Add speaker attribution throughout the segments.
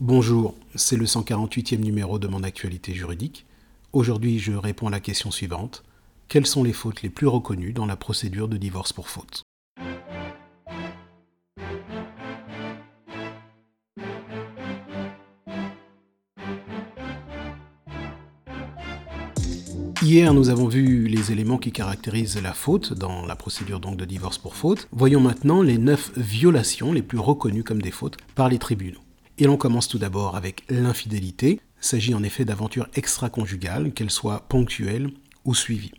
Speaker 1: Bonjour, c'est le 148e numéro de mon actualité juridique. Aujourd'hui, je réponds à la question suivante. Quelles sont les fautes les plus reconnues dans la procédure de divorce pour faute? Hier, nous avons vu les éléments qui caractérisent la faute dans la procédure donc de divorce pour faute. Voyons maintenant les neuf violations les plus reconnues comme des fautes par les tribunaux. Et l'on commence tout d'abord avec l'infidélité. Il s'agit en effet d'aventures extra-conjugales, qu'elles soient ponctuelles ou suivies.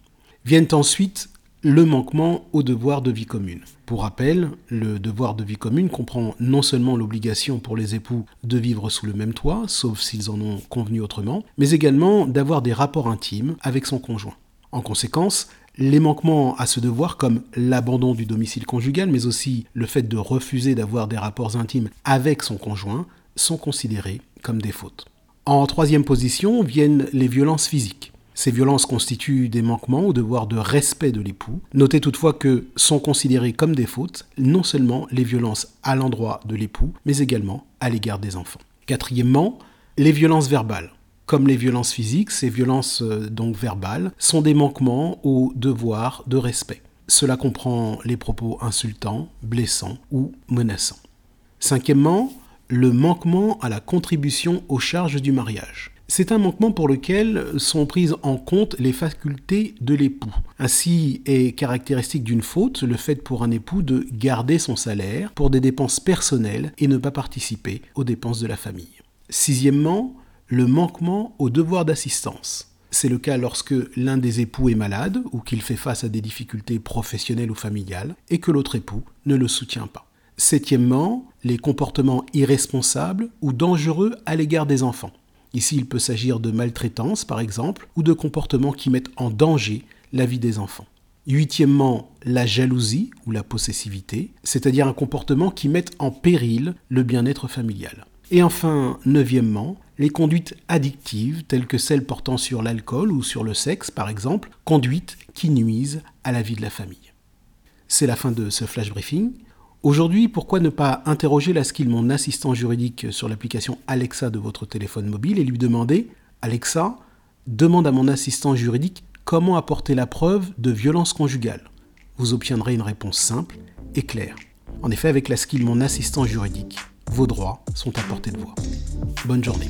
Speaker 1: Viennent ensuite le manquement au devoir de vie commune. Pour rappel, le devoir de vie commune comprend non seulement l'obligation pour les époux de vivre sous le même toit, sauf s'ils en ont convenu autrement, mais également d'avoir des rapports intimes avec son conjoint. En conséquence, les manquements à ce devoir, comme l'abandon du domicile conjugal, mais aussi le fait de refuser d'avoir des rapports intimes avec son conjoint, sont considérées comme des fautes. En troisième position viennent les violences physiques. Ces violences constituent des manquements au devoir de respect de l'époux. Notez toutefois que sont considérées comme des fautes non seulement les violences à l'endroit de l'époux, mais également à l'égard des enfants. Quatrièmement, les violences verbales. Comme les violences physiques, ces violences euh, donc verbales sont des manquements au devoir de respect. Cela comprend les propos insultants, blessants ou menaçants. Cinquièmement, le manquement à la contribution aux charges du mariage. C'est un manquement pour lequel sont prises en compte les facultés de l'époux. Ainsi est caractéristique d'une faute le fait pour un époux de garder son salaire pour des dépenses personnelles et ne pas participer aux dépenses de la famille. Sixièmement, le manquement au devoir d'assistance. C'est le cas lorsque l'un des époux est malade ou qu'il fait face à des difficultés professionnelles ou familiales et que l'autre époux ne le soutient pas. Septièmement, les comportements irresponsables ou dangereux à l'égard des enfants. Ici, il peut s'agir de maltraitance, par exemple, ou de comportements qui mettent en danger la vie des enfants. Huitièmement, la jalousie ou la possessivité, c'est-à-dire un comportement qui met en péril le bien-être familial. Et enfin, neuvièmement, les conduites addictives telles que celles portant sur l'alcool ou sur le sexe, par exemple, conduites qui nuisent à la vie de la famille. C'est la fin de ce flash briefing. Aujourd'hui, pourquoi ne pas interroger la skill mon assistant juridique sur l'application Alexa de votre téléphone mobile et lui demander Alexa, demande à mon assistant juridique comment apporter la preuve de violence conjugale. Vous obtiendrez une réponse simple et claire. En effet, avec la skill mon assistant juridique, vos droits sont à portée de voix. Bonne journée.